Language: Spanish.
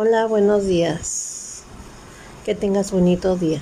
Hola, buenos días. Que tengas bonito día.